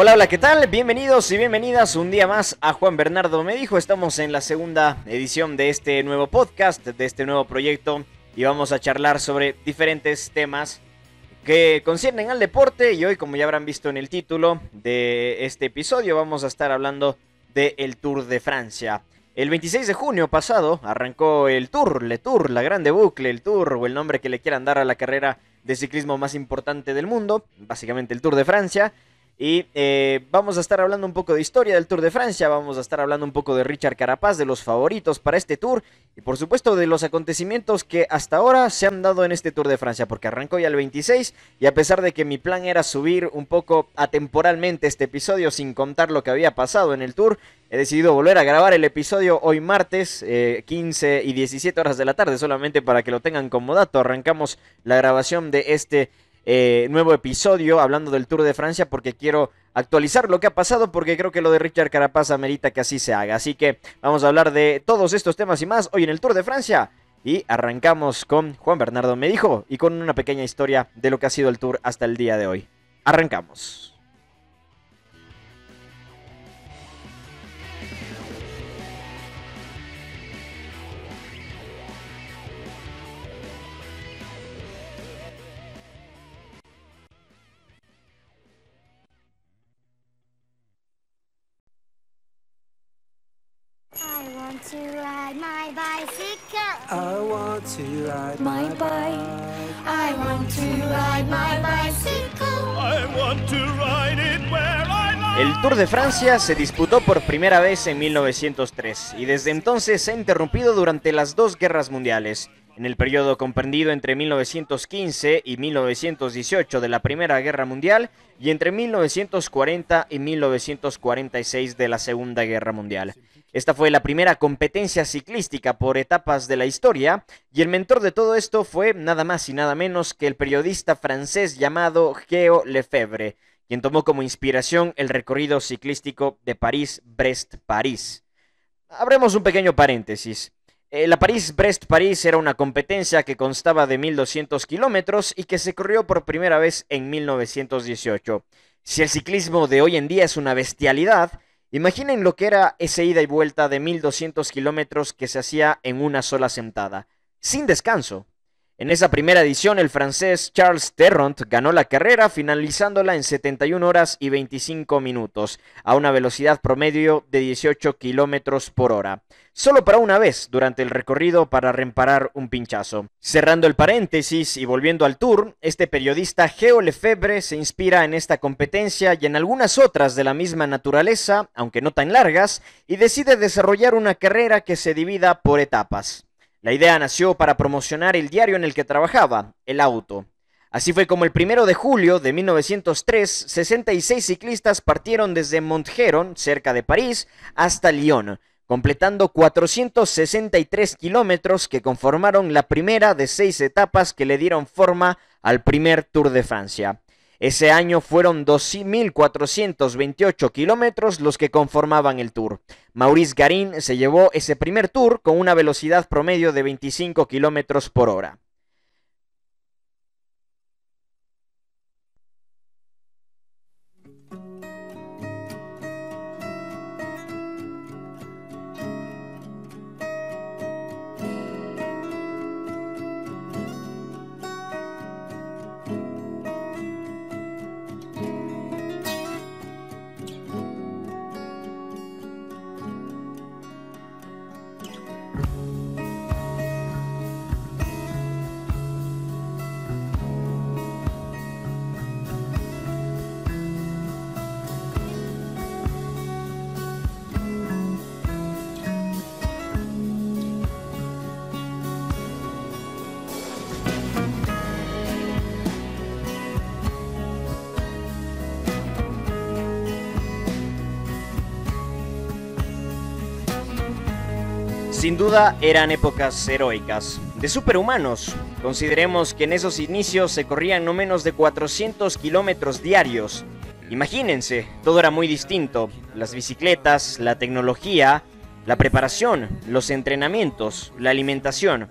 Hola, hola, ¿qué tal? Bienvenidos y bienvenidas un día más a Juan Bernardo Me Dijo. Estamos en la segunda edición de este nuevo podcast, de este nuevo proyecto y vamos a charlar sobre diferentes temas que conciernen al deporte y hoy, como ya habrán visto en el título de este episodio, vamos a estar hablando del Tour de Francia. El 26 de junio pasado arrancó el Tour, Le Tour, la grande bucle, el Tour o el nombre que le quieran dar a la carrera de ciclismo más importante del mundo, básicamente el Tour de Francia. Y eh, vamos a estar hablando un poco de historia del Tour de Francia, vamos a estar hablando un poco de Richard Carapaz, de los favoritos para este Tour y por supuesto de los acontecimientos que hasta ahora se han dado en este Tour de Francia, porque arrancó ya el 26 y a pesar de que mi plan era subir un poco atemporalmente este episodio sin contar lo que había pasado en el Tour, he decidido volver a grabar el episodio hoy martes, 15 eh, y 17 horas de la tarde, solamente para que lo tengan como dato. Arrancamos la grabación de este eh, nuevo episodio hablando del Tour de Francia porque quiero actualizar lo que ha pasado porque creo que lo de Richard Carapaz amerita que así se haga. Así que vamos a hablar de todos estos temas y más hoy en el Tour de Francia. Y arrancamos con Juan Bernardo me dijo y con una pequeña historia de lo que ha sido el Tour hasta el día de hoy. Arrancamos. El Tour de Francia se disputó por primera vez en 1903 y desde entonces se ha interrumpido durante las dos guerras mundiales. En el periodo comprendido entre 1915 y 1918 de la Primera Guerra Mundial y entre 1940 y 1946 de la Segunda Guerra Mundial. Esta fue la primera competencia ciclística por etapas de la historia y el mentor de todo esto fue nada más y nada menos que el periodista francés llamado Geo Lefebvre, quien tomó como inspiración el recorrido ciclístico de París-Brest-París. Abremos un pequeño paréntesis. Eh, la París-Brest-París era una competencia que constaba de 1200 kilómetros y que se corrió por primera vez en 1918. Si el ciclismo de hoy en día es una bestialidad, Imaginen lo que era esa ida y vuelta de 1200 kilómetros que se hacía en una sola sentada, sin descanso. En esa primera edición, el francés Charles Terront ganó la carrera, finalizándola en 71 horas y 25 minutos, a una velocidad promedio de 18 kilómetros por hora. Solo para una vez durante el recorrido para reparar un pinchazo. Cerrando el paréntesis y volviendo al tour, este periodista Geo Lefebvre se inspira en esta competencia y en algunas otras de la misma naturaleza, aunque no tan largas, y decide desarrollar una carrera que se divida por etapas. La idea nació para promocionar el diario en el que trabajaba, El Auto. Así fue como el primero de julio de 1903, 66 ciclistas partieron desde Montgeron, cerca de París, hasta Lyon, completando 463 kilómetros que conformaron la primera de seis etapas que le dieron forma al primer Tour de Francia. Ese año fueron 2.428 kilómetros los que conformaban el tour. Maurice Garin se llevó ese primer tour con una velocidad promedio de 25 kilómetros por hora. Sin duda eran épocas heroicas, de superhumanos. Consideremos que en esos inicios se corrían no menos de 400 kilómetros diarios. Imagínense, todo era muy distinto. Las bicicletas, la tecnología, la preparación, los entrenamientos, la alimentación,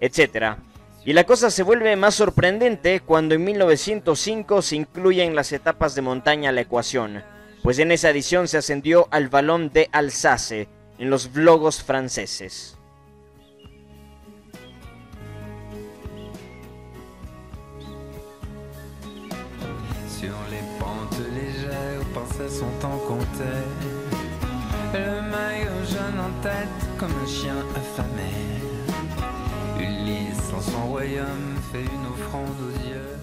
etc. Y la cosa se vuelve más sorprendente cuando en 1905 se incluyen las etapas de montaña a la ecuación. pues en esa edición se ascendió al balón de Alsace en los vlogos franceses. Sur les pentes légères, pensées sont en comptait. Le maillot jaune en tête, comme un chien affamé. Ulysse en son royaume fait une offrande aux dieux.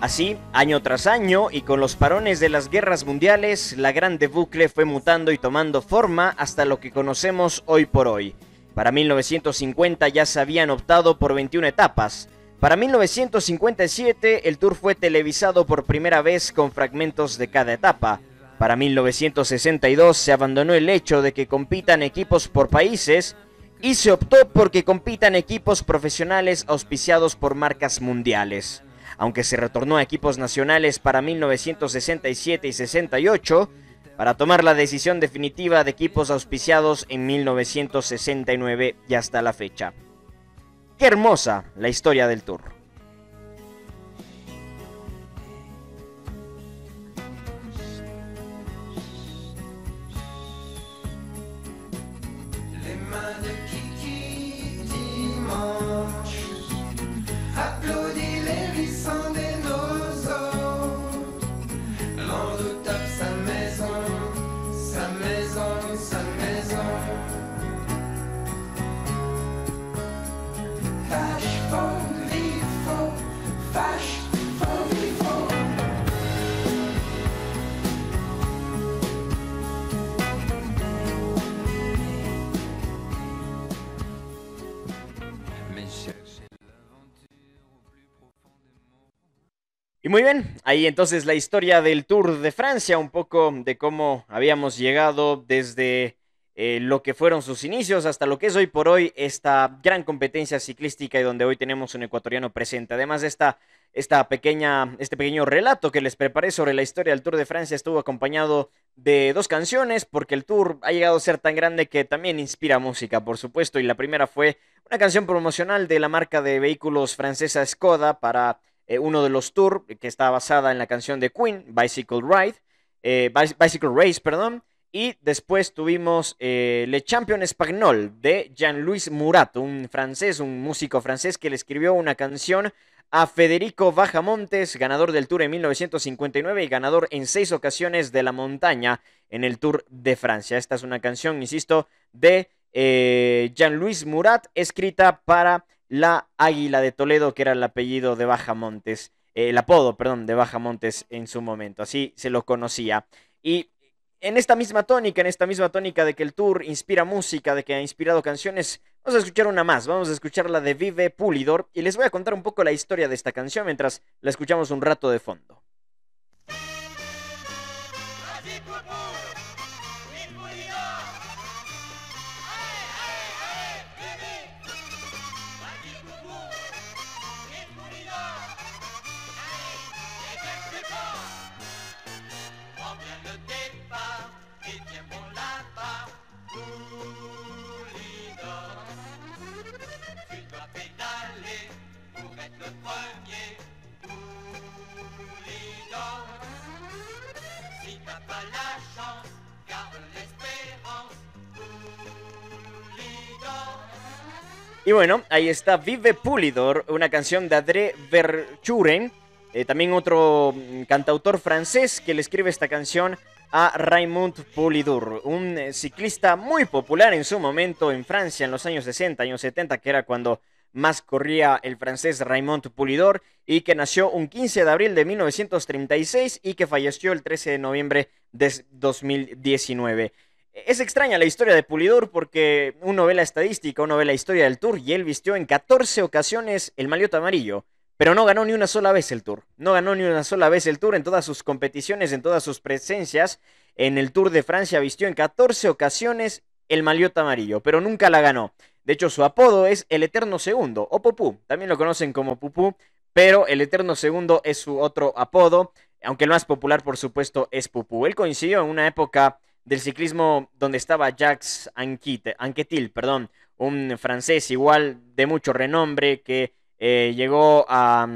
Así, año tras año y con los parones de las guerras mundiales, la grande bucle fue mutando y tomando forma hasta lo que conocemos hoy por hoy. Para 1950 ya se habían optado por 21 etapas. Para 1957 el tour fue televisado por primera vez con fragmentos de cada etapa. Para 1962 se abandonó el hecho de que compitan equipos por países y se optó por que compitan equipos profesionales auspiciados por marcas mundiales aunque se retornó a equipos nacionales para 1967 y 68, para tomar la decisión definitiva de equipos auspiciados en 1969 y hasta la fecha. Qué hermosa la historia del Tour. Y muy bien, ahí entonces la historia del Tour de Francia, un poco de cómo habíamos llegado desde eh, lo que fueron sus inicios hasta lo que es hoy por hoy esta gran competencia ciclística y donde hoy tenemos un ecuatoriano presente. Además de esta, esta pequeña, este pequeño relato que les preparé sobre la historia del Tour de Francia estuvo acompañado de dos canciones porque el Tour ha llegado a ser tan grande que también inspira música, por supuesto, y la primera fue una canción promocional de la marca de vehículos francesa Skoda para eh, uno de los tours que está basada en la canción de Queen, Bicycle Ride, eh, Bicycle Race, perdón. Y después tuvimos eh, Le Champion Espagnol de Jean-Louis Murat, un francés, un músico francés que le escribió una canción a Federico Bajamontes, ganador del Tour en 1959 y ganador en seis ocasiones de la montaña en el Tour de Francia. Esta es una canción, insisto, de Jean-Louis Murat, escrita para la Águila de Toledo, que era el apellido de Bajamontes, eh, el apodo, perdón, de Bajamontes en su momento, así se lo conocía. Y en esta misma tónica, en esta misma tónica de que el tour inspira música, de que ha inspirado canciones, vamos a escuchar una más, vamos a escuchar la de Vive Pulidor y les voy a contar un poco la historia de esta canción mientras la escuchamos un rato de fondo. Y bueno, ahí está Vive Pulidor, una canción de André Verchuren, eh, también otro mm, cantautor francés que le escribe esta canción a Raymond Poulidor, un eh, ciclista muy popular en su momento en Francia en los años 60, años 70, que era cuando más corría el francés Raymond Poulidor y que nació un 15 de abril de 1936 y que falleció el 13 de noviembre de 2019. Es extraña la historia de Pulidor porque uno ve la estadística, uno ve la historia del Tour y él vistió en 14 ocasiones el maillot amarillo, pero no ganó ni una sola vez el Tour. No ganó ni una sola vez el Tour en todas sus competiciones, en todas sus presencias. En el Tour de Francia vistió en 14 ocasiones el maillot amarillo, pero nunca la ganó. De hecho, su apodo es el Eterno Segundo o Pupú. También lo conocen como Pupú, pero el Eterno Segundo es su otro apodo, aunque el más popular, por supuesto, es Pupú. Él coincidió en una época del ciclismo donde estaba Jacques Anquetil, perdón, un francés igual de mucho renombre que eh, llegó a,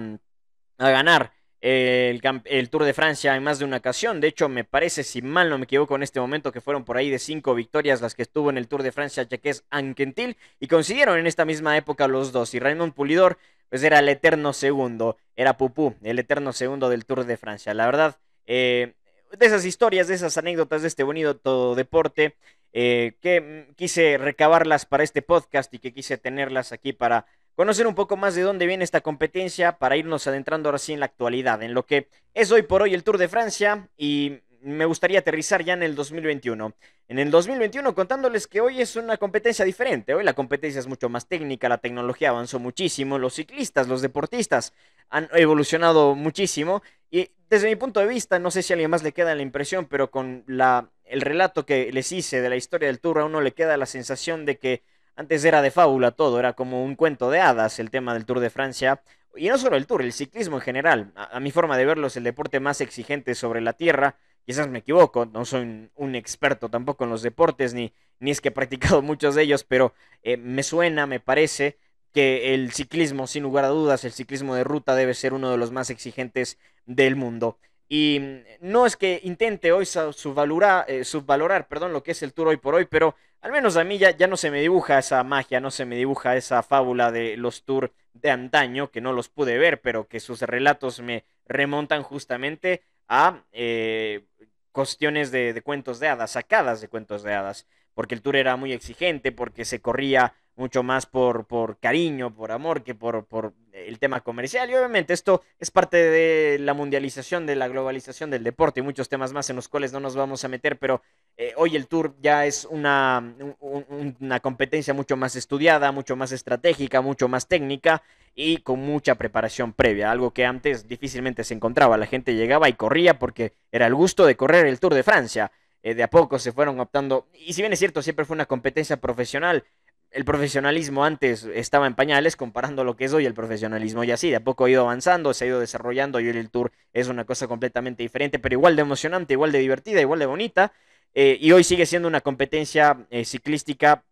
a ganar el, Tour de Francia en más de una ocasión. De hecho, me parece, si mal no me equivoco en este momento, que fueron por ahí de cinco victorias las que estuvo en el Tour de Francia Jacques Anquetil y consiguieron en esta misma época los dos. Y Raymond Pulidor, pues era el eterno segundo, era Pupú, el eterno segundo del Tour de Francia. La verdad, eh, de esas historias, de esas anécdotas de este bonito deporte, eh, que mm, quise recabarlas para este podcast y que quise tenerlas aquí para conocer un poco más de dónde viene esta competencia para irnos adentrando ahora sí en la actualidad, en lo que es hoy por hoy el Tour de Francia y me gustaría aterrizar ya en el 2021. En el 2021 contándoles que hoy es una competencia diferente, hoy la competencia es mucho más técnica, la tecnología avanzó muchísimo, los ciclistas, los deportistas han evolucionado muchísimo y desde mi punto de vista, no sé si a alguien más le queda la impresión, pero con la, el relato que les hice de la historia del Tour a uno le queda la sensación de que antes era de fábula todo, era como un cuento de hadas el tema del Tour de Francia. Y no solo el Tour, el ciclismo en general. A, mi forma de verlo es el deporte más exigente sobre la tierra. Quizás me equivoco, no soy un, experto tampoco en los deportes, ni, ni es que he practicado muchos de ellos, pero eh, me suena, me parece que el ciclismo, sin lugar a dudas, el ciclismo de ruta debe ser uno de los más exigentes del mundo. Y mm, no es que intente hoy subvalorar, eh, subvalorar perdón, lo que es el tour hoy por hoy, pero al menos a mí ya, ya no se me dibuja esa magia, no se me dibuja esa fábula de los tours de antaño, que no los pude ver, pero que sus relatos me remontan justamente a eh, cuestiones de, cuentos de hadas, sacadas de cuentos de hadas, porque el tour era muy exigente, porque se corría mucho más por, por cariño, por amor, que por, por el tema comercial. Y obviamente esto es parte de la mundialización, de la globalización del deporte y muchos temas más en los cuales no nos vamos a meter, pero eh, hoy el Tour ya es una, una competencia mucho más estudiada, mucho más estratégica, mucho más técnica y con mucha preparación previa, algo que antes difícilmente se encontraba. La gente llegaba y corría porque era el gusto de correr el Tour de Francia. Eh, de a poco se fueron optando, y si bien es cierto, siempre fue una competencia profesional, el profesionalismo antes estaba en pañales comparando lo que es hoy el profesionalismo y así, de a poco ha ido avanzando, se ha ido desarrollando y hoy el tour es una cosa completamente diferente, pero igual de emocionante, igual de divertida, igual de bonita. Eh, y hoy sigue siendo una competencia eh, ciclística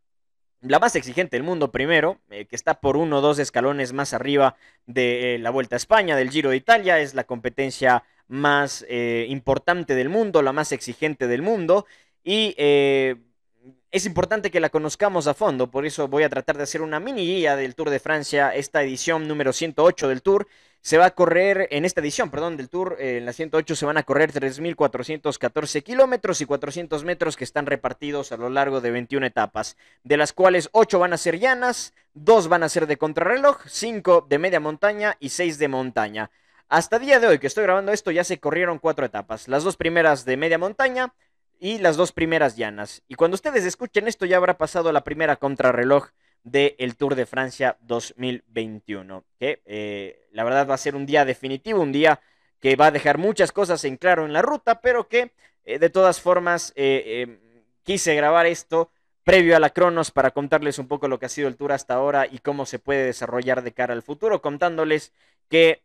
la más exigente del mundo primero, eh, que está por uno o dos escalones más arriba de la Vuelta a España, del Giro de Italia, es la competencia más importante del mundo, la más exigente del mundo. Y es importante que la conozcamos a fondo, por eso voy a tratar de hacer una mini guía del Tour de Francia, esta edición número 108 del Tour. Se va a correr, en esta edición, perdón, del Tour, eh, en la 108 se van a correr 3.414 kilómetros y 400 metros que están repartidos a lo largo de 21 etapas, de las cuales 8 van a ser llanas, 2 van a ser de contrarreloj, 5 de media montaña y 6 de montaña. Hasta día de hoy que estoy grabando esto ya se corrieron 4 etapas, las dos primeras de media montaña, y las dos primeras llanas. Y cuando ustedes escuchen esto ya habrá pasado la primera contrarreloj del Tour de Francia 2021. Que eh, la verdad va a ser un día definitivo, un día que va a dejar muchas cosas en claro en la ruta, pero que eh, de todas formas eh, quise grabar esto previo a la Cronos para contarles un poco lo que ha sido el Tour hasta ahora y cómo se puede desarrollar de cara al futuro, contándoles que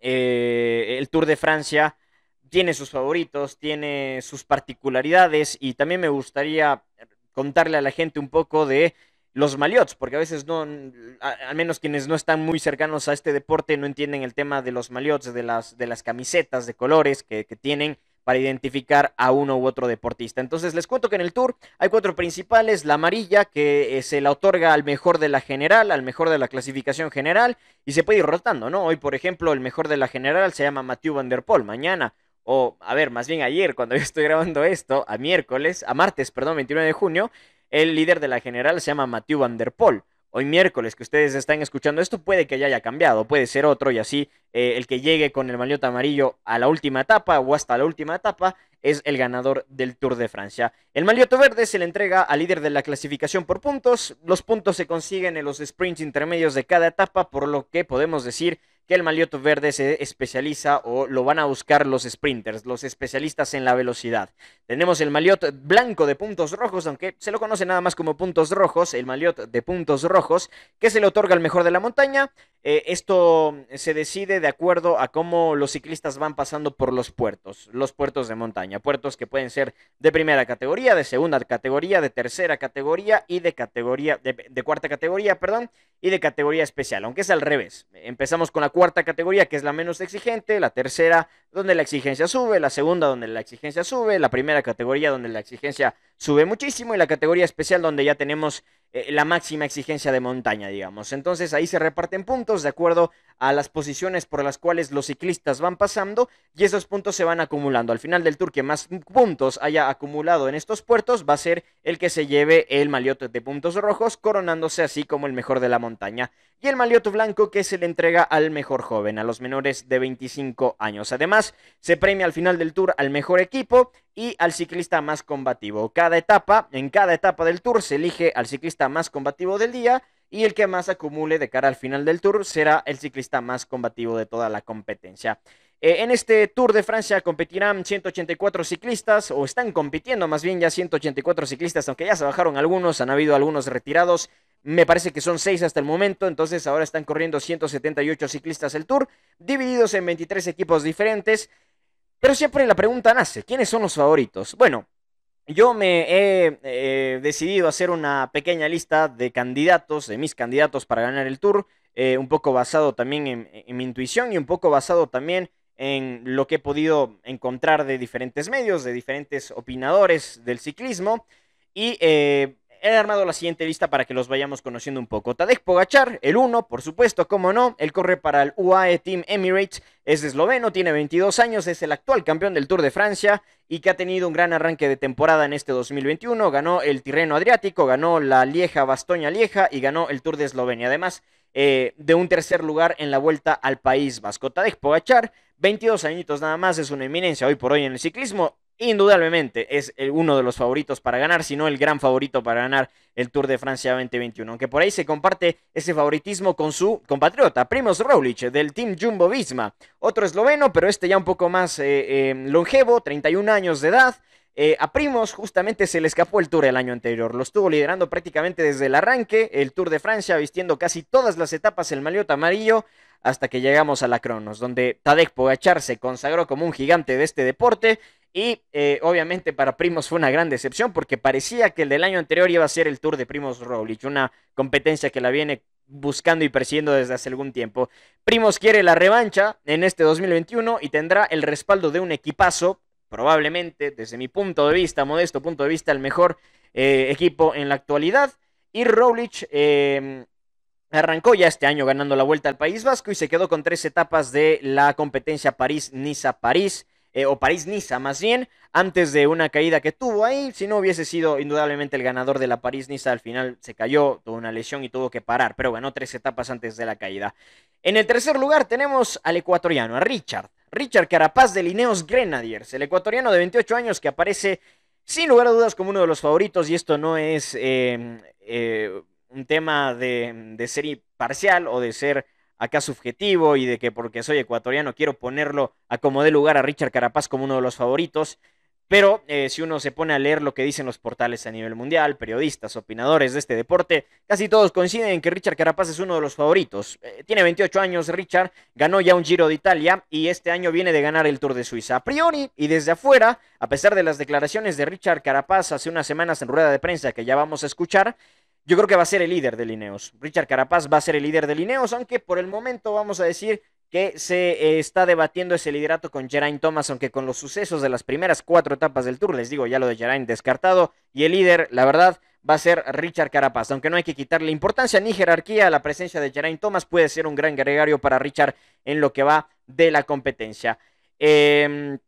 el Tour de Francia tiene sus favoritos, tiene sus particularidades y también me gustaría contarle a la gente un poco de los maliots, porque a veces no, al menos quienes no están muy cercanos a este deporte no entienden el tema de los maliots, de las, de las camisetas de colores que, tienen para identificar a uno u otro deportista. Entonces les cuento que en el Tour hay cuatro principales, la amarilla que eh, se la otorga al mejor de la general, al mejor de la clasificación general y se puede ir rotando, ¿no? Hoy, por ejemplo, el mejor de la general se llama Mathieu Van Der Poel, mañana o a ver, más bien ayer, cuando yo estoy grabando esto, a miércoles, a martes, perdón, 29 de junio, el líder de la general se llama Mathieu Van Der Poel. Hoy miércoles que ustedes están escuchando esto puede que ya haya cambiado, puede ser otro y así eh, el que llegue con el maillot amarillo a la última etapa o hasta la última etapa es el ganador del Tour de Francia. El maillot verde se le entrega al líder de la clasificación por puntos. Los puntos se consiguen en los sprints intermedios de cada etapa, por lo que podemos decir que el malioto verde se especializa o lo van a buscar los sprinters, los especialistas en la velocidad. Tenemos el maliot blanco de puntos rojos, aunque se lo conoce nada más como puntos rojos, el maliot de puntos rojos, que se le otorga al mejor de la montaña. eh, esto se decide de acuerdo a cómo los ciclistas van pasando por los puertos, los puertos de montaña, puertos que pueden ser de primera categoría, de segunda categoría, de tercera categoría y de categoría, de, cuarta categoría, perdón, y de categoría especial, aunque es al revés. Empezamos con la cuarta categoría, que es la menos exigente, la tercera, donde la exigencia sube, la segunda, donde la exigencia sube, la primera categoría, donde la exigencia sube muchísimo, y la categoría especial, donde ya tenemos eh, la máxima exigencia de montaña, digamos. Entonces ahí se reparten puntos de acuerdo a las posiciones por las cuales los ciclistas van pasando y esos puntos se van acumulando. Al final del tour que más puntos haya acumulado en estos puertos va a ser el que se lleve el malioto de puntos rojos, coronándose así como el mejor de la montaña. Y el malioto blanco que se le entrega al mejor joven, a los menores de 25 años. Además, se premia al final del tour al mejor equipo y al ciclista más combativo. Cada etapa, en cada etapa del tour se elige al ciclista más combativo del día y el que más acumule de cara al final del tour será el ciclista más combativo de toda la competencia. Eh, en este Tour de Francia competirán 184 ciclistas, o están compitiendo más bien ya 184 ciclistas, aunque ya se bajaron algunos, han habido algunos retirados. Me parece que son 6 hasta el momento, entonces ahora están corriendo 178 ciclistas el Tour, divididos en 23 equipos diferentes. Pero siempre la pregunta nace, ¿quiénes son los favoritos? Bueno, yo me he eh, decidido hacer una pequeña lista de candidatos, de mis candidatos para ganar el tour, eh, un poco basado también en, mi intuición y un poco basado también en lo que he podido encontrar de diferentes medios, de diferentes opinadores del ciclismo. Y eh, he armado la siguiente lista para que los vayamos conociendo un poco. Tadej Pogachar, el 1, por supuesto, cómo no. Él corre para el UAE Team Emirates, es esloveno, tiene 22 años, es el actual campeón del Tour de Francia y que ha tenido un gran arranque de temporada en este 2021. Ganó el Tirreno Adriático, ganó la Lieja Bastoña Lieja y ganó el Tour de Eslovenia. Además, eh, de un tercer lugar en la vuelta al País Vasco. Tadej Pogachar, 22 añitos nada más, es una eminencia hoy por hoy en el ciclismo indudablemente es uno de los favoritos para ganar, si no el gran favorito para ganar el Tour de Francia 2021. Aunque por ahí se comparte ese favoritismo con su compatriota, Primoz Roglic, del Team Jumbo Visma. Otro esloveno, pero este ya un poco más eh, eh, longevo, 31 años de edad. Eh, a Primos justamente se le escapó el Tour el año anterior. Lo estuvo liderando prácticamente desde el arranque, el Tour de Francia, vistiendo casi todas las etapas el maliota amarillo hasta que llegamos a la Cronos, donde Tadej Pogachar se consagró como un gigante de este deporte y eh, obviamente para Primos fue una gran decepción porque parecía que el del año anterior iba a ser el Tour de Primos Roglic, una competencia que la viene buscando y persiguiendo desde hace algún tiempo. Primos quiere la revancha en este 2021 y tendrá el respaldo de un equipazo, probablemente desde mi punto de vista, modesto punto de vista, el mejor eh, equipo en la actualidad. Y Roglic em, arrancó ya este año ganando la vuelta al País Vasco y se quedó con tres etapas de la competencia París-Niza-París. Eh, o París-Niza más bien, antes de una caída que tuvo ahí, si no hubiese sido indudablemente el ganador de la París-Niza, al final se cayó, tuvo una lesión y tuvo que parar, pero ganó tres etapas antes de la caída. En el tercer lugar tenemos al ecuatoriano, a Richard, Richard Carapaz de Lineos Grenadiers, el ecuatoriano de 28 años que aparece sin lugar a dudas como uno de los favoritos y esto no es em, eh, un tema de, de ser parcial o de ser acá subjetivo y de que porque soy ecuatoriano quiero ponerlo a como de lugar a Richard Carapaz como uno de los favoritos. Pero eh, si uno se pone a leer lo que dicen los portales a nivel mundial, periodistas, opinadores de este deporte, casi todos coinciden en que Richard Carapaz es uno de los favoritos. Eh, tiene 28 años Richard, ganó ya un Giro de Italia y este año viene de ganar el Tour de Suiza. A priori y desde afuera, a pesar de las declaraciones de Richard Carapaz hace unas semanas en rueda de prensa que ya vamos a escuchar, yo creo que va a ser el líder de Lineos. Richard Carapaz va a ser el líder de Lineos, aunque por el momento vamos a decir que se eh, está debatiendo ese liderato con Geraint Thomas, aunque con los sucesos de las primeras cuatro etapas del Tour, les digo ya lo de Geraint descartado, y el líder, la verdad, va a ser Richard Carapaz, aunque no hay que quitarle importancia ni jerarquía a la presencia de Geraint Thomas, puede ser un gran gregario para Richard en lo que va de la competencia. Eh,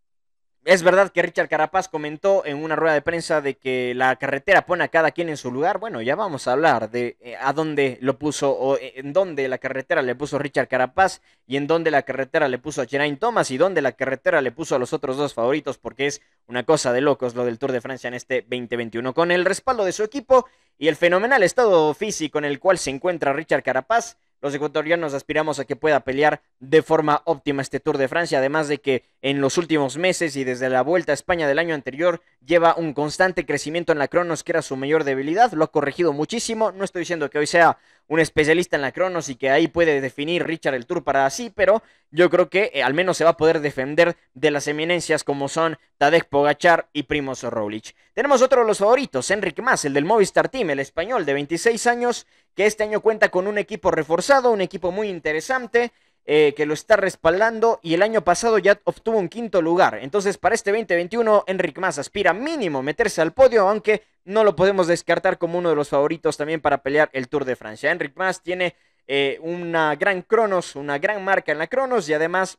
es verdad que Richard Carapaz comentó en una rueda de prensa de que la carretera pone a cada quien en su lugar. Bueno, ya vamos a hablar de eh, a dónde lo puso o eh, en dónde la carretera le puso Richard Carapaz y en dónde la carretera le puso a Geraint Thomas y dónde la carretera le puso a los otros dos favoritos porque es una cosa de locos lo del Tour de Francia en este 2021. Con el respaldo de su equipo y el fenomenal estado físico en el cual se encuentra Richard Carapaz, los ecuatorianos aspiramos a que pueda pelear de forma óptima este Tour de Francia, además de que en los últimos meses y desde la vuelta a España del año anterior lleva un constante crecimiento en la Cronos, que era su mayor debilidad, lo ha corregido muchísimo, no estoy diciendo que hoy sea un especialista en la Cronos y que ahí puede definir Richard el Tour para sí, pero yo creo que eh, al menos se va a poder defender de las eminencias como son Tadej Pogachar y Primoz Roglic. Tenemos otro de los favoritos, Enric Mas, el del Movistar Team, el español de 26 años, que este año cuenta con un equipo reforzado, un equipo muy interesante. Eh, que lo está respaldando y el año pasado ya obtuvo un quinto lugar. Entonces, para este 2021, Enric Mas aspira mínimo meterse al podio, aunque no lo podemos descartar como uno de los favoritos también para pelear el Tour de Francia. Enric Mas tiene eh, una gran Cronos, una gran marca en la Cronos y además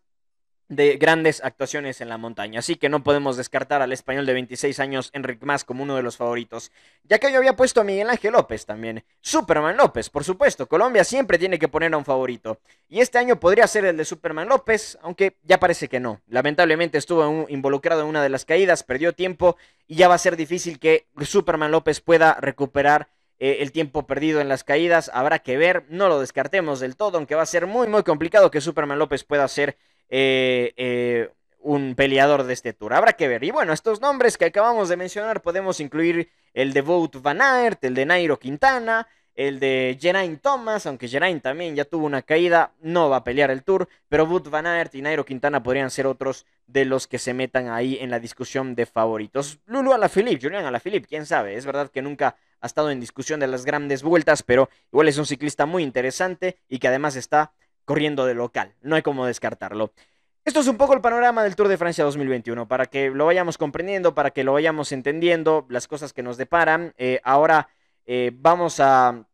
de grandes actuaciones en la montaña. Así que no podemos descartar al español de 26 años, Enric Mas, como uno de los favoritos. Ya que yo había puesto a Miguel Ángel López también. Superman López, por supuesto. Colombia siempre tiene que poner a un favorito. Y este año podría ser el de Superman López, aunque ya parece que no. Lamentablemente estuvo involucrado en una de las caídas, perdió tiempo y ya va a ser difícil que Superman López pueda recuperar eh, el tiempo perdido en las caídas. Habrá que ver, no lo descartemos del todo, aunque va a ser muy, muy complicado que Superman López pueda ser eh, eh, un peleador de este tour. Habrá que ver. Y bueno, estos nombres que acabamos de mencionar podemos incluir el de Vout Van Aert, el de Nairo Quintana, el de Geraint Thomas, aunque Geraint también ya tuvo una caída, no va a pelear el tour, pero Wout Van Aert y Nairo Quintana podrían ser otros de los que se metan ahí en la discusión de favoritos. Lulu Alaphilippe, Julian Alaphilippe, quién sabe, es verdad que nunca ha estado en discusión de las grandes vueltas, pero igual es un ciclista muy interesante y que además está corriendo de local. No hay como descartarlo. Esto es un poco el panorama del Tour de Francia 2021, para que lo vayamos comprendiendo, para que lo vayamos entendiendo, las cosas que nos deparan. Eh, ahora eh, vamos a,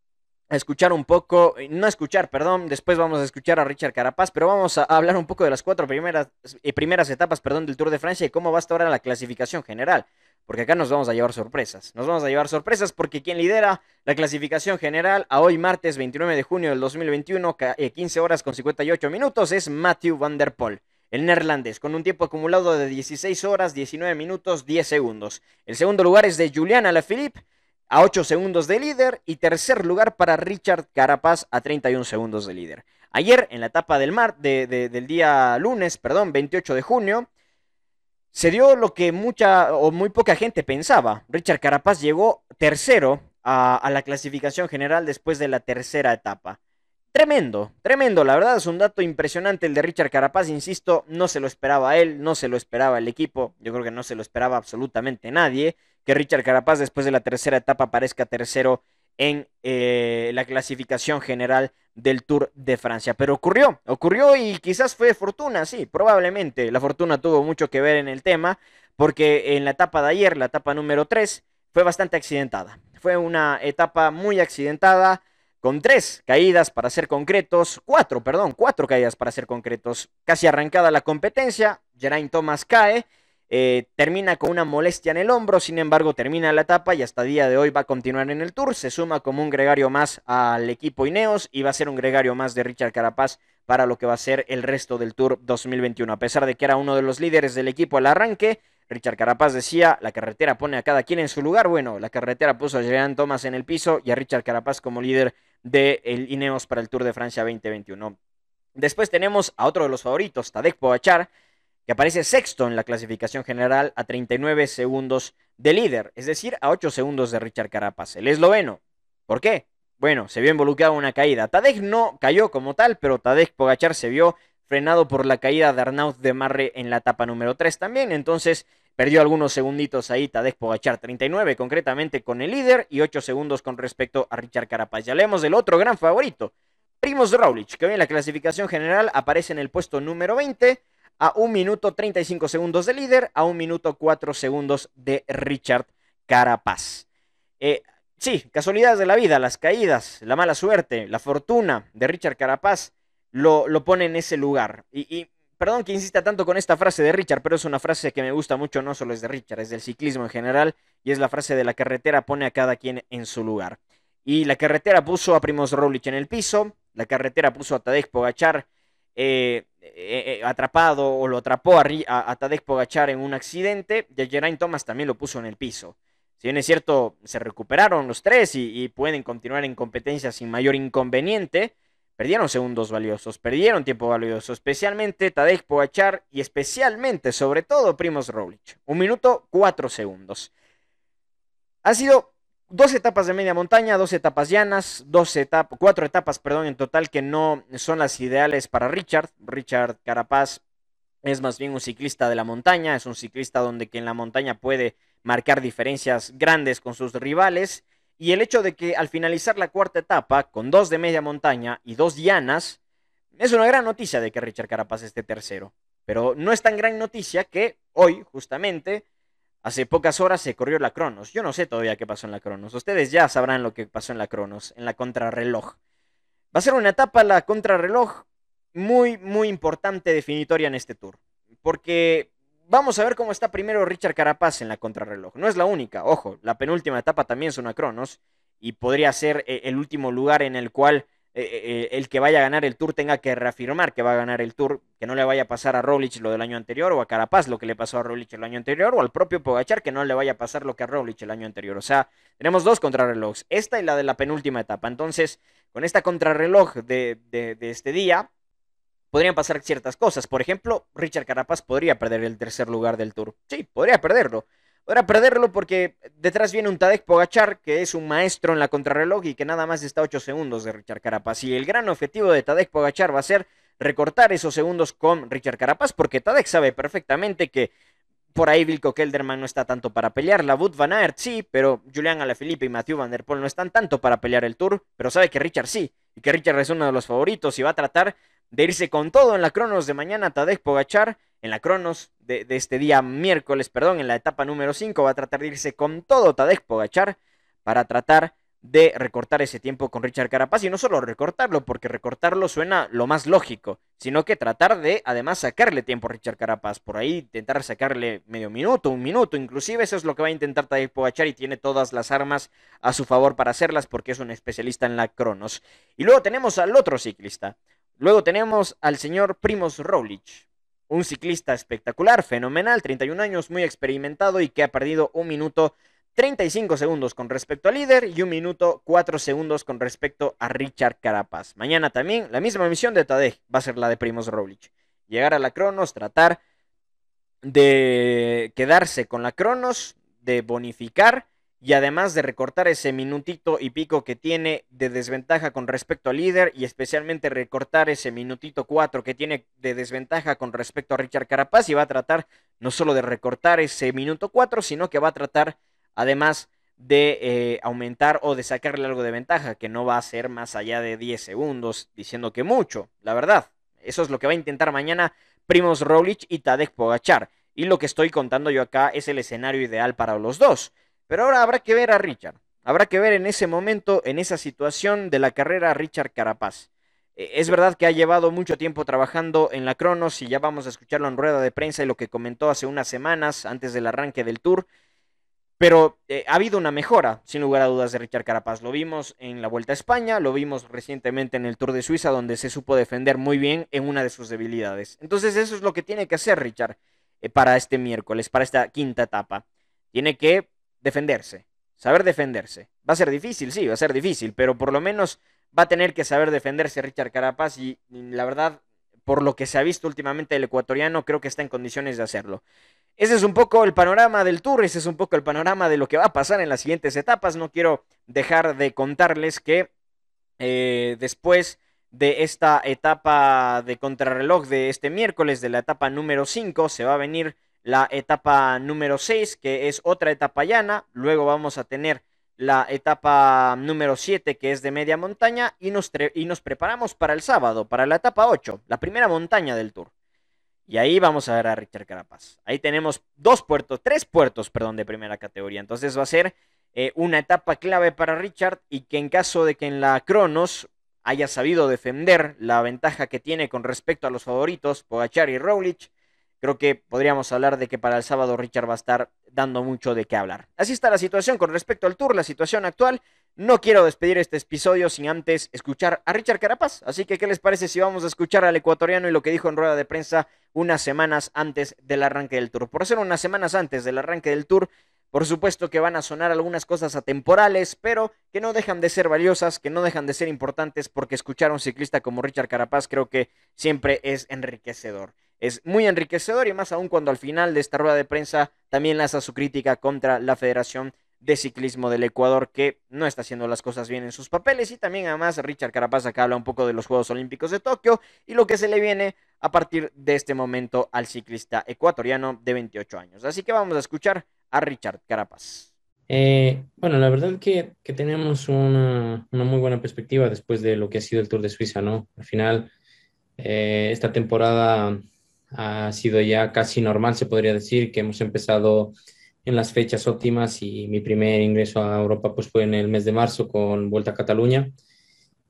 escuchar un poco, eh, no escuchar, perdón, después vamos a escuchar a Richard Carapaz, pero vamos a hablar un poco de las cuatro primeras, primeras etapas perdón, del Tour de Francia y cómo va a estar ahora la clasificación general porque acá nos vamos a llevar sorpresas. Nos vamos a llevar sorpresas porque quien lidera la clasificación general a hoy martes 29 de junio del 2021, 15 eh, horas con 58 minutos, es Matthew Van Der Poel, el neerlandés, con un tiempo acumulado de 16 horas, 19 minutos, 10 segundos. El segundo lugar es de Julian Alaphilippe, a 8 segundos de líder, y tercer lugar para Richard Carapaz, a 31 segundos de líder. Ayer, en la etapa del mar, del día lunes, perdón, 28 de junio, se dio lo que mucha o muy poca gente pensaba. Richard Carapaz llegó tercero a, la clasificación general después de la tercera etapa. Tremendo, tremendo, la verdad es un dato impresionante el de Richard Carapaz, insisto, no se lo esperaba él, no se lo esperaba el equipo, yo creo que no se lo esperaba absolutamente nadie, que Richard Carapaz después de la tercera etapa aparezca tercero en eh, la clasificación general del Tour de Francia. Pero ocurrió, ocurrió y quizás fue fortuna, sí, probablemente. La fortuna tuvo mucho que ver en el tema, porque en la etapa de ayer, la etapa número 3, fue bastante accidentada. Fue una etapa muy accidentada, con tres caídas para ser concretos, cuatro, perdón, cuatro caídas para ser concretos. Casi arrancada la competencia, Geraint Thomas cae eh, termina con una molestia en el hombro, sin embargo termina la etapa y hasta día de hoy va a continuar en el Tour, se suma como un gregario más al equipo Ineos y va a ser un gregario más de Richard Carapaz para lo que va a ser el resto del Tour 2021. A pesar de que era uno de los líderes del equipo al arranque, Richard Carapaz decía, la carretera pone a cada quien en su lugar. Bueno, la carretera puso a Jean Thomas en el piso y a Richard Carapaz como líder del Ineos para el Tour de Francia 2021. Después tenemos a otro de los favoritos, Tadej Pogacar, que aparece sexto en la clasificación general a 39 segundos de líder, es decir, a 8 segundos de Richard Carapaz, el esloveno. ¿Por qué? Bueno, se vio involucrado en una caída. Tadej no cayó como tal, pero Tadej Pogachar se vio frenado por la caída de Arnaud de Marre en la etapa número 3 también, entonces perdió algunos segunditos ahí Tadej Pogachar, 39 concretamente con el líder y 8 segundos con respecto a Richard Carapaz. Ya hablemos del otro gran favorito, Primoz Roglic, que hoy en la clasificación general aparece en el puesto número 20 a un minuto 35 segundos de líder, a un minuto 4 segundos de Richard Carapaz. Eh, sí, casualidades de la vida, las caídas, la mala suerte, la fortuna de Richard Carapaz lo, lo pone en ese lugar. Y, perdón que insista tanto con esta frase de Richard, pero es una frase que me gusta mucho, no solo es de Richard, es del ciclismo en general, y es la frase de la carretera pone a cada quien en su lugar. Y la carretera puso a Primoz Roglic en el piso, la carretera puso a Tadej Pogachar eh, eh, eh, atrapado o lo atrapó a, a, Tadej Pogachar en un accidente, y Geraint Thomas también lo puso en el piso. Si bien es cierto, se recuperaron los tres y, pueden continuar en competencia sin mayor inconveniente, perdieron segundos valiosos, perdieron tiempo valioso, especialmente Tadej Pogachar y especialmente, sobre todo, Primoz Roglic. Un minuto, cuatro segundos. Ha sido dos etapas de media montaña, dos etapas llanas, dos etapas, cuatro etapas, perdón, en total que no son las ideales para Richard. Richard Carapaz es más bien un ciclista de la montaña, es un ciclista donde que en la montaña puede marcar diferencias grandes con sus rivales. Y el hecho de que al finalizar la cuarta etapa, con dos de media montaña y dos llanas, es una gran noticia de que Richard Carapaz esté tercero. Pero no es tan gran noticia que hoy, justamente, hace pocas horas se corrió la Cronos. Yo no sé todavía qué pasó en la Cronos. Ustedes ya sabrán lo que pasó en la Cronos, en la contrarreloj. Va a ser una etapa, la contrarreloj, muy, muy importante, definitoria en este tour. Porque vamos a ver cómo está primero Richard Carapaz en la contrarreloj. No es la única, ojo, la penúltima etapa también es una Cronos y podría ser eh, el último lugar en el cual eh, eh, el que vaya a ganar el Tour tenga que reafirmar que va a ganar el Tour, que no le vaya a pasar a Roglic lo del año anterior o a Carapaz lo que le pasó a Roglic el año anterior o al propio Pogachar que no le vaya a pasar lo que a Roglic el año anterior. O sea, tenemos dos contrarrelojes, esta y la de la penúltima etapa. Entonces, con esta contrarreloj de, de este día, podrían pasar ciertas cosas. Por ejemplo, Richard Carapaz podría perder el tercer lugar del Tour. Sí, podría perderlo. Podría perderlo porque detrás viene un Tadej Pogachar, que es un maestro en la contrarreloj y que nada más está 8 segundos de Richard Carapaz. Y el gran objetivo de Tadej Pogachar va a ser recortar esos segundos con Richard Carapaz, porque Tadej sabe perfectamente que por ahí Vilko Kelderman no está tanto para pelear, la Wood Van Aert sí, pero Julian Alaphilippe y Matthew Van Der Poel no están tanto para pelear el Tour, pero sabe que Richard sí, y que Richard es uno de los favoritos y va a tratar de irse con todo en la Cronos de mañana. Tadej Pogachar, en la Cronos de, este día miércoles, perdón, en la etapa número 5, va a tratar de irse con todo Tadej Pogachar para tratar de recortar ese tiempo con Richard Carapaz y no solo recortarlo, porque recortarlo suena lo más lógico, sino que tratar de además sacarle tiempo a Richard Carapaz, por ahí intentar sacarle medio minuto, un minuto, inclusive eso es lo que va a intentar Tadej Pogachar y tiene todas las armas a su favor para hacerlas porque es un especialista en la Cronos. Y luego tenemos al otro ciclista, Luego tenemos al señor Primos Roglic, un ciclista espectacular, fenomenal, 31 años, muy experimentado y que ha perdido un minuto 35 segundos con respecto al líder y un minuto 4 segundos con respecto a Richard Carapaz. Mañana también la misma misión de Tadej va a ser la de Primos Roglic. Llegar a la Cronos, tratar de quedarse con la Cronos, de bonificar y además de recortar ese minutito y pico que tiene de desventaja con respecto al líder y especialmente recortar ese minutito 4 que tiene de desventaja con respecto a Richard Carapaz y va a tratar no solo de recortar ese minuto 4, sino que va a tratar además de eh, aumentar o de sacarle algo de ventaja, que no va a ser más allá de 10 segundos, diciendo que mucho, la verdad. Eso es lo que va a intentar mañana Primos Roglic y Tadej Pogachar. Y lo que estoy contando yo acá es el escenario ideal para los dos. Pero ahora habrá que ver a Richard. Habrá que ver en ese momento, en esa situación de la carrera a Richard Carapaz. E, es verdad que ha llevado mucho tiempo trabajando en la Cronos y ya vamos a escucharlo en rueda de prensa y lo que comentó hace unas semanas antes del arranque del Tour. Pero eh, ha habido una mejora, sin lugar a dudas, de Richard Carapaz. Lo vimos en la Vuelta a España, lo vimos recientemente en el Tour de Suiza, donde se supo defender muy bien en una de sus debilidades. Entonces eso es lo que tiene que hacer Richard eh, para este miércoles, para esta quinta etapa. Tiene que defenderse, saber defenderse. Va a ser difícil, sí, va a ser difícil, pero por lo menos va a tener que saber defenderse Richard Carapaz y, la verdad, por lo que se ha visto últimamente el ecuatoriano, creo que está en condiciones de hacerlo. Ese es un poco el panorama del tour, ese es un poco el panorama de lo que va a pasar en las siguientes etapas. No quiero dejar de contarles que eh, después de esta etapa de contrarreloj de este miércoles, de la etapa número 5, se va a venir la etapa número 6, que es otra etapa llana. Luego vamos a tener la etapa número 7, que es de media montaña. Y nos, y nos preparamos para el sábado, para la etapa 8, la primera montaña del tour. Y ahí vamos a ver a Richard Carapaz. Ahí tenemos dos puertos, tres puertos, perdón, de primera categoría. Entonces va a ser eh, una etapa clave para Richard y que en caso de que en la Cronos haya sabido defender la ventaja que tiene con respecto a los favoritos, Pogachar y Roglic, creo que podríamos hablar de que para el sábado Richard va a estar dando mucho de qué hablar. Así está la situación con respecto al tour, la situación actual. No quiero despedir este episodio sin antes escuchar a Richard Carapaz. Así que, ¿qué les parece si vamos a escuchar al ecuatoriano y lo que dijo en rueda de prensa unas semanas antes del arranque del tour? Por ser unas semanas antes del arranque del tour, por supuesto que van a sonar algunas cosas atemporales, pero que no dejan de ser valiosas, que no dejan de ser importantes, porque escuchar a un ciclista como Richard Carapaz creo que siempre es enriquecedor es muy enriquecedor y más aún cuando al final de esta rueda de prensa también lanza su crítica contra la Federación de ciclismo del Ecuador que no está haciendo las cosas bien en sus papeles y también además Richard Carapaz acá habla un poco de los Juegos Olímpicos de Tokio y lo que se le viene a partir de este momento al ciclista ecuatoriano de 28 años. Así que vamos a escuchar a Richard Carapaz. Eh, bueno, la verdad que, que tenemos una, una, muy buena perspectiva después de lo que ha sido el Tour de Suiza, ¿no? Al final, eh, esta temporada ha sido ya casi normal, se podría decir, que hemos empezado en las fechas óptimas y mi primer ingreso a Europa pues fue en el mes de marzo con Vuelta a Cataluña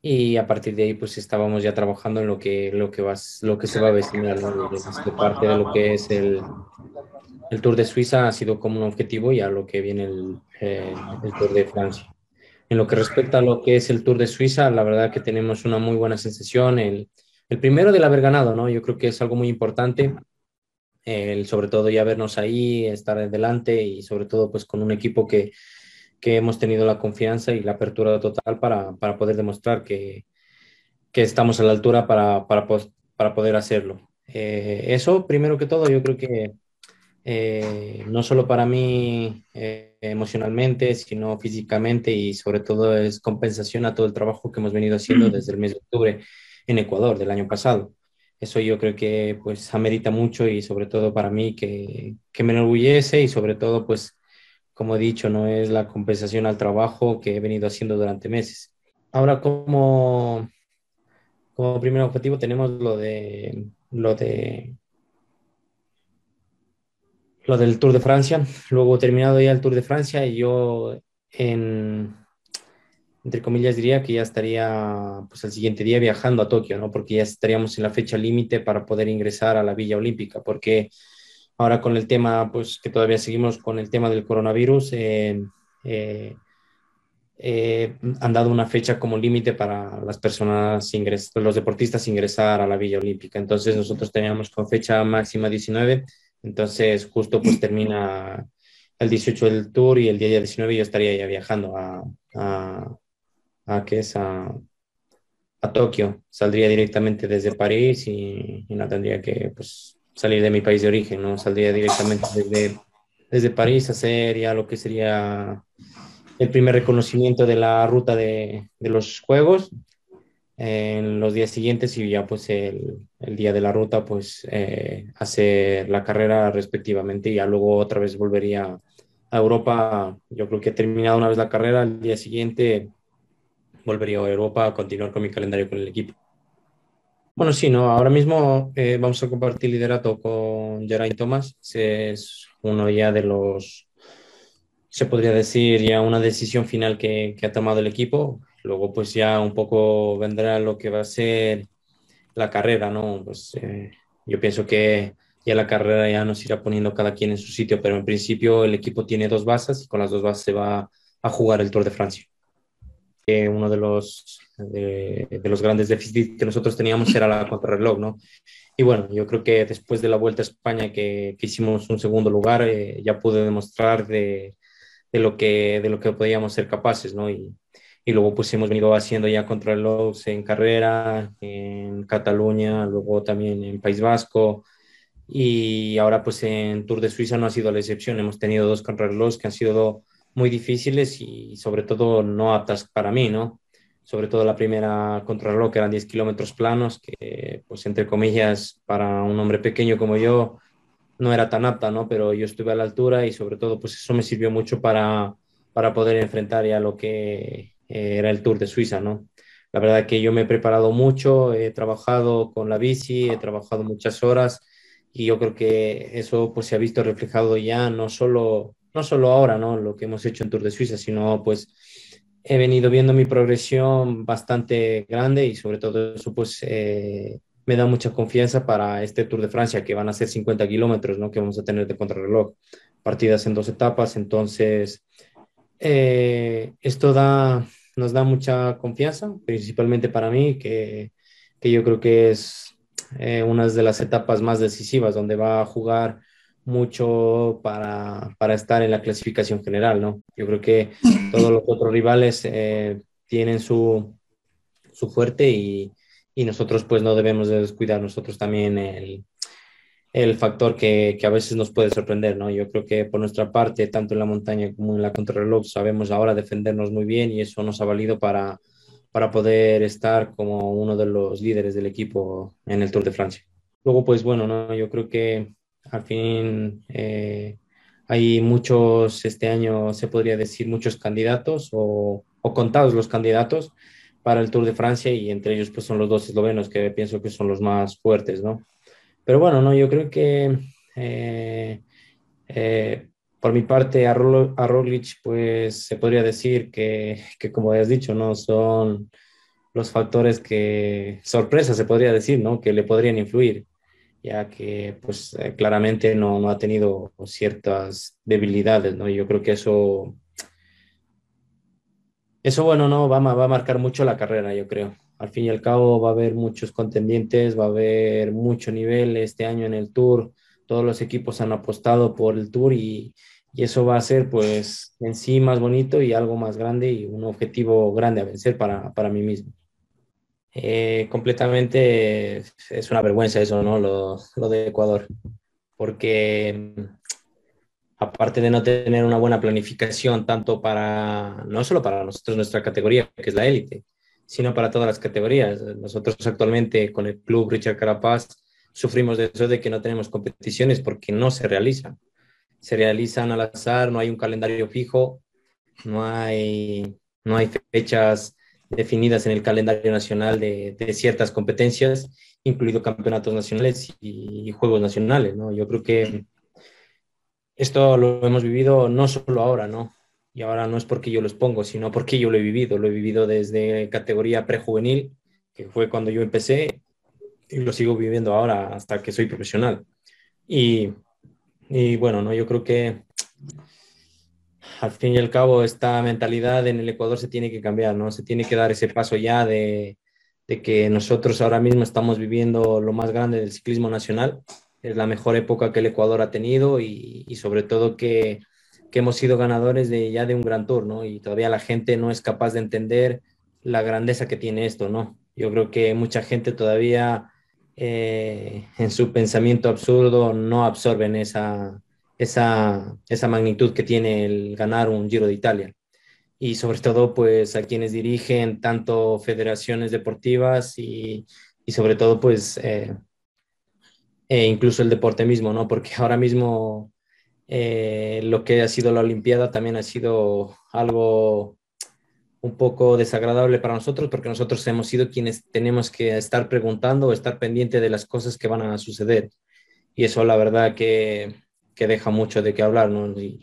y a partir de ahí pues estábamos ya trabajando en lo que, lo que, va, lo que se va a vecinar, ¿no? Parte de lo que es el, el Tour de Suiza ha sido como un objetivo y a lo que viene el, eh, el Tour de Francia. En lo que respecta a lo que es el Tour de Suiza, la verdad que tenemos una muy buena sensación. El, el primero del haber ganado, ¿no? Yo creo que es algo muy importante. Sobre todo ya vernos ahí, estar adelante y sobre todo pues con un equipo que, que hemos tenido la confianza y la apertura total para, para poder demostrar que, que, estamos a la altura para, para, para poder hacerlo. Eh, eso, primero que todo, yo creo que eh, no solo para mí eh, emocionalmente, sino físicamente y sobre todo es compensación a todo el trabajo que hemos venido haciendo desde el mes de octubre en Ecuador del año pasado. Eso yo creo que pues amerita mucho y sobre todo para mí que, que me enorgullece y sobre todo pues como he dicho, no es la compensación al trabajo que he venido haciendo durante meses. Ahora como, como primer objetivo tenemos lo de lo de lo del Tour de Francia. Luego terminado ya el Tour de Francia, yo en, entre comillas diría que ya estaría pues el siguiente día viajando a Tokio, ¿no? Porque ya estaríamos en la fecha límite para poder ingresar a la Villa Olímpica, porque ahora con el tema, pues que todavía seguimos con el tema del coronavirus, eh, eh, eh, han dado una fecha como límite para las personas, ingres los deportistas ingresar a la Villa Olímpica. Entonces nosotros teníamos con fecha máxima 19 entonces, justo pues termina el 18 del tour y el día 19 yo estaría ya viajando a, a, a ¿qué es? A, a, Tokio. Saldría directamente desde París y, y, no tendría que pues, salir de mi país de origen, ¿no? Saldría directamente desde, desde París a hacer ya lo que sería el primer reconocimiento de la ruta de, de los Juegos en los días siguientes y ya pues el, el día de la ruta pues eh, hacer la carrera respectivamente y ya luego otra vez volvería a Europa. Yo creo que he terminado una vez la carrera, el día siguiente volvería a Europa a continuar con mi calendario con el equipo. Bueno, sí, no, ahora mismo eh, vamos a compartir liderato con Geraint Thomas, es uno ya de los, se podría decir, ya una decisión final que, que ha tomado el equipo Luego pues ya un poco vendrá lo que va a ser la carrera, ¿no? Pues eh, yo pienso que ya la carrera ya nos irá poniendo cada quien en su sitio, pero en principio el equipo tiene dos bases y con las dos bases se va a jugar el Tour de Francia. Eh, uno de los, de, los grandes déficits que nosotros teníamos era la contrarreloj, ¿no? Y bueno, yo creo que después de la Vuelta a España que, que hicimos un segundo lugar, eh, ya pude demostrar de, de, lo que, de lo que podíamos ser capaces, ¿no? Y luego pues hemos venido haciendo ya contrarreloj en carrera, en Cataluña, luego también en País Vasco y ahora pues en Tour de Suiza no ha sido la excepción, hemos tenido dos contrarrelojes que han sido muy difíciles y sobre todo no aptas para mí, ¿no? Sobre todo la primera contrarreloj que eran 10 kilómetros planos, que pues entre comillas para un hombre pequeño como yo no era tan apta, ¿no? Pero yo estuve a la altura y sobre todo pues eso me sirvió mucho para, para poder enfrentar ya lo que eh, era el Tour de Suiza, ¿no? La verdad que yo me he preparado mucho, he trabajado con la bici, he trabajado muchas horas y yo creo que eso pues se ha visto reflejado ya no solo, no solo ahora, ¿no? Lo que hemos hecho en Tour de Suiza, sino pues he venido viendo mi progresión bastante grande y sobre todo eso pues eh, me da mucha confianza para este Tour de Francia que van a ser 50 kilómetros, ¿no? Que vamos a tener de contrarreloj, partidas en dos etapas, entonces eh, esto da nos da mucha confianza, principalmente para mí, que, que yo creo que es eh, una de las etapas más decisivas, donde va a jugar mucho para, para, estar en la clasificación general, ¿no? Yo creo que todos los otros rivales eh, tienen su, su fuerte y, y, nosotros pues no debemos de descuidar nosotros también el, el factor que, que, a veces nos puede sorprender, ¿no? Yo creo que por nuestra parte, tanto en la montaña como en la contrarreloj, sabemos ahora defendernos muy bien y eso nos ha valido para, para poder estar como uno de los líderes del equipo en el Tour de Francia. Luego, pues bueno, ¿no? yo creo que al fin eh, hay muchos, este año se podría decir muchos candidatos o, o, contados los candidatos para el Tour de Francia y entre ellos pues son los dos eslovenos que pienso que son los más fuertes, ¿no? Pero bueno, no, yo creo que eh, eh, por mi parte a, Roglic pues se podría decir que, que, como has dicho, ¿no? Son los factores que, sorpresa se podría decir, ¿no? Que le podrían influir ya que pues eh, claramente no, no, ha tenido ciertas debilidades, ¿no? Yo creo que eso, eso bueno, no, va, va a marcar mucho la carrera, yo creo. Al fin y al cabo va a haber muchos contendientes, va a haber mucho nivel este año en el Tour, todos los equipos han apostado por el Tour y, eso va a ser pues en sí más bonito y algo más grande y un objetivo grande a vencer para, para mí mismo. Eh, completamente es una vergüenza eso, ¿no? Lo, lo, de Ecuador, porque aparte de no tener una buena planificación, tanto para, no solo para nosotros, nuestra categoría, que es la élite, sino para todas las categorías. Nosotros actualmente con el club Richard Carapaz sufrimos de eso de que no tenemos competiciones porque no se realizan. Se realizan al azar, no hay un calendario fijo, no hay, no hay fechas definidas en el calendario nacional de, de ciertas competencias, incluido campeonatos nacionales y, juegos nacionales, ¿no? Yo creo que esto lo hemos vivido no solo ahora, ¿no? Y ahora no es porque yo lo expongo, sino porque yo lo he vivido. Lo he vivido desde categoría prejuvenil, que fue cuando yo empecé, y lo sigo viviendo ahora hasta que soy profesional. Y, y bueno, ¿no? Yo creo que al fin y al cabo esta mentalidad en el Ecuador se tiene que cambiar, ¿no? Se tiene que dar ese paso ya de, de que nosotros ahora mismo estamos viviendo lo más grande del ciclismo nacional. Es la mejor época que el Ecuador ha tenido y, y sobre todo que, que, hemos sido ganadores de ya de un gran tour, ¿no? Y todavía la gente no es capaz de entender la grandeza que tiene esto, ¿no? Yo creo que mucha gente todavía eh, en su pensamiento absurdo no absorben esa, esa, esa magnitud que tiene el ganar un Giro de Italia. Y sobre todo, pues a quienes dirigen tanto federaciones deportivas y, y sobre todo, pues, eh, e incluso el deporte mismo, ¿no? Porque ahora mismo eh, lo que ha sido la Olimpiada también ha sido algo un poco desagradable para nosotros porque nosotros hemos sido quienes tenemos que estar preguntando o estar pendiente de las cosas que van a suceder. Y eso la verdad que que deja mucho de qué hablar, ¿no? Y,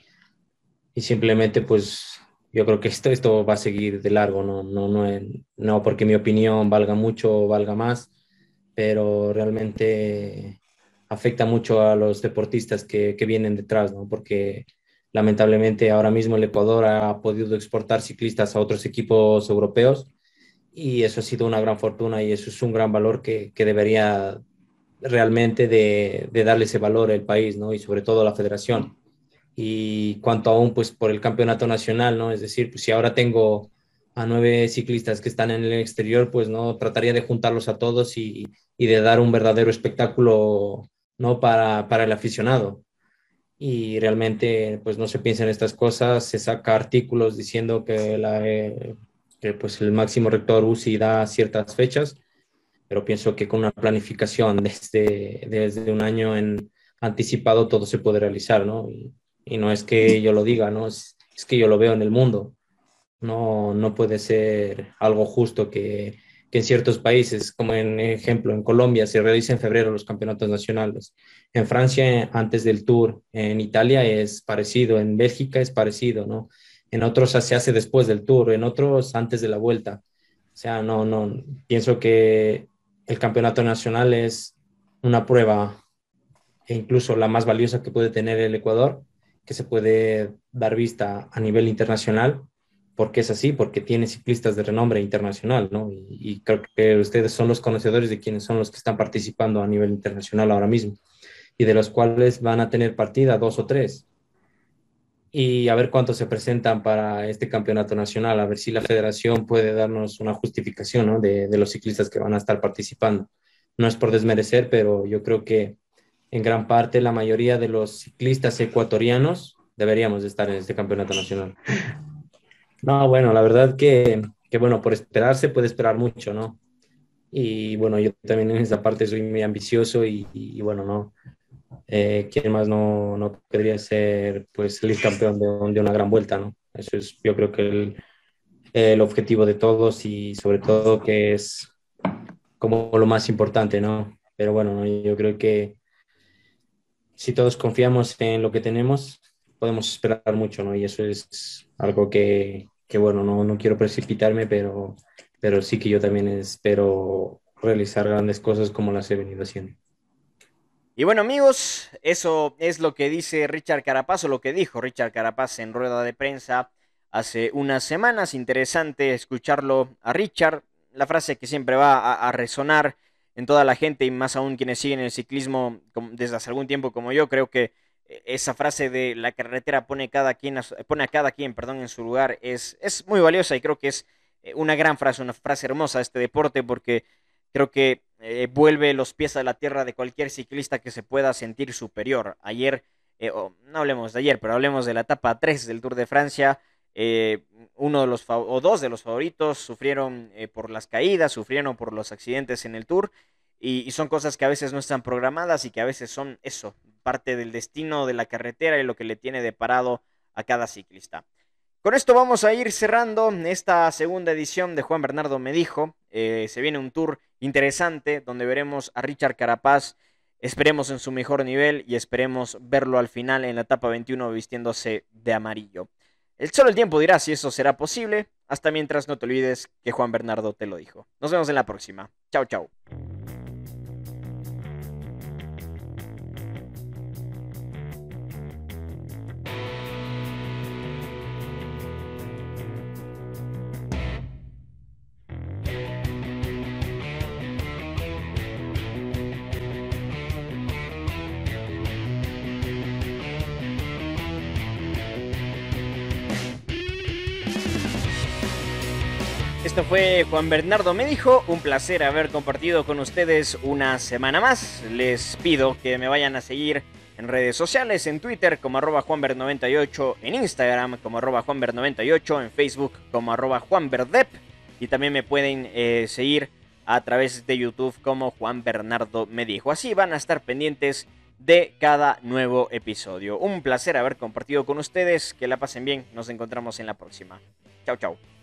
y, simplemente, pues, yo creo que esto, esto va a seguir de largo, ¿no? No, no, no porque mi opinión valga mucho o valga más, pero realmente afecta mucho a los deportistas que, que vienen detrás, ¿no? Porque lamentablemente ahora mismo el Ecuador ha podido exportar ciclistas a otros equipos europeos y eso ha sido una gran fortuna y eso es un gran valor que, que debería realmente de, de, darle ese valor al país, ¿no? Y sobre todo la federación. Y cuanto aún, pues, por el campeonato nacional, ¿no? Es decir, pues si ahora tengo a nueve ciclistas que están en el exterior, pues, ¿no? Trataría de juntarlos a todos y, y de dar un verdadero espectáculo, ¿no? Para, para el aficionado. Y realmente, pues, no se piensa en estas cosas, se saca artículos diciendo que, la, eh, pues, el máximo rector UCI da ciertas fechas, pero pienso que con una planificación desde, desde un año en anticipado todo se puede realizar, ¿no? Y, y no es que yo lo diga, ¿no? Es, es, que yo lo veo en el mundo. No, no puede ser algo justo que, que en ciertos países, como en ejemplo en Colombia, se realicen en febrero los campeonatos nacionales. En Francia, antes del Tour, en Italia es parecido, en Bélgica es parecido, ¿no? En otros se hace después del Tour, en otros antes de la vuelta. O sea, no, no, pienso que el campeonato nacional es una prueba e incluso la más valiosa que puede tener el Ecuador, que se puede dar vista a nivel internacional, porque es así, porque tiene ciclistas de renombre internacional, ¿no? Y, creo que ustedes son los conocedores de quienes son los que están participando a nivel internacional ahora mismo, y de los cuales van a tener partida dos o tres y a ver cuántos se presentan para este campeonato nacional, a ver si la federación puede darnos una justificación ¿no? de, de, los ciclistas que van a estar participando. No es por desmerecer, pero yo creo que en gran parte la mayoría de los ciclistas ecuatorianos deberíamos estar en este campeonato nacional. No, bueno, la verdad que, que bueno, por esperarse puede esperar mucho, ¿no? Y bueno, yo también en esa parte soy muy ambicioso y, y bueno, no, eh, ¿quién más no, no querría ser pues el campeón de, de, una gran vuelta, ¿no? Eso es yo creo que el, el, objetivo de todos y sobre todo que es como lo más importante, ¿no? Pero bueno, yo creo que si todos confiamos en lo que tenemos, podemos esperar mucho, ¿no? Y eso es algo que, que bueno, no, no quiero precipitarme, pero, pero sí que yo también espero realizar grandes cosas como las he venido haciendo. Y bueno amigos, eso es lo que dice Richard Carapaz o lo que dijo Richard Carapaz en rueda de prensa hace unas semanas. Interesante escucharlo a Richard, la frase que siempre va a, a resonar en toda la gente y más aún quienes siguen el ciclismo desde hace algún tiempo como yo. Creo que esa frase de la carretera pone, cada quien a, pone a cada quien perdón, en su lugar es, es muy valiosa y creo que es eh, una gran frase, una frase hermosa de este deporte porque creo que eh, vuelve los pies a la tierra de cualquier ciclista que se pueda sentir superior. Ayer, eh, no hablemos de ayer, pero hablemos de la etapa 3 del Tour de Francia. Eh, uno de los o dos de los favoritos sufrieron eh, por las caídas, sufrieron por los accidentes en el Tour y, son cosas que a veces no están programadas y que a veces son eso, parte del destino de la carretera y lo que le tiene deparado a cada ciclista. Con esto vamos a ir cerrando esta segunda edición de Juan Bernardo Me Dijo. Eh, se viene un tour interesante donde veremos a Richard Carapaz, esperemos en su mejor nivel y esperemos verlo al final en la etapa 21 vistiéndose de amarillo. El solo el tiempo dirá si eso será posible. Hasta mientras no te olvides que Juan Bernardo te lo dijo. Nos vemos en la próxima. Chao, chao. Esto fue Juan Bernardo Me Dijo, un placer haber compartido con ustedes una semana más. Les pido que me vayan a seguir en redes sociales, en Twitter como arroba juanber98, en Instagram como arroba juanber98, en Facebook como arroba juanberdep y también me pueden eh, seguir a través de YouTube como Juan Bernardo Me Dijo. Así van a estar pendientes de cada nuevo episodio. Un placer haber compartido con ustedes, que la pasen bien, nos encontramos en la próxima. Chao, chao.